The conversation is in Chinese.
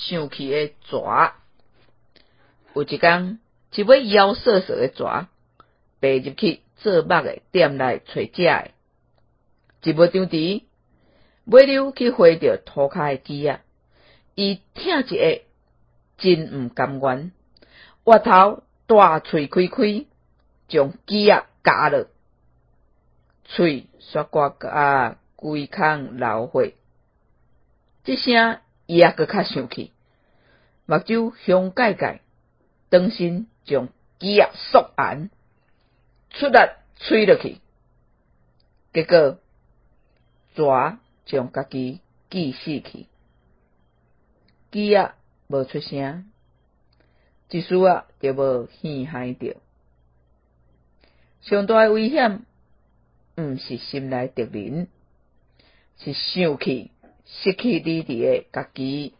生气诶蛇。有一工，一尾妖瑟瑟诶蛇，爬入去做梦诶店内找食诶。一尾张蹄，尾溜去回着涂骹诶枝仔，伊疼一下，真毋甘愿，挖头大喙开开，将枝仔咬落，喙刷刮啊规空流血。即声伊也搁较生气，目睭向盖盖，当身将鸡仔缩严，出力吹落去，结果蛇将家己击死去。鸡仔无出声，一丝仔就无陷害着。上大诶危险，毋是心内敌人，是生气失去理智诶家己。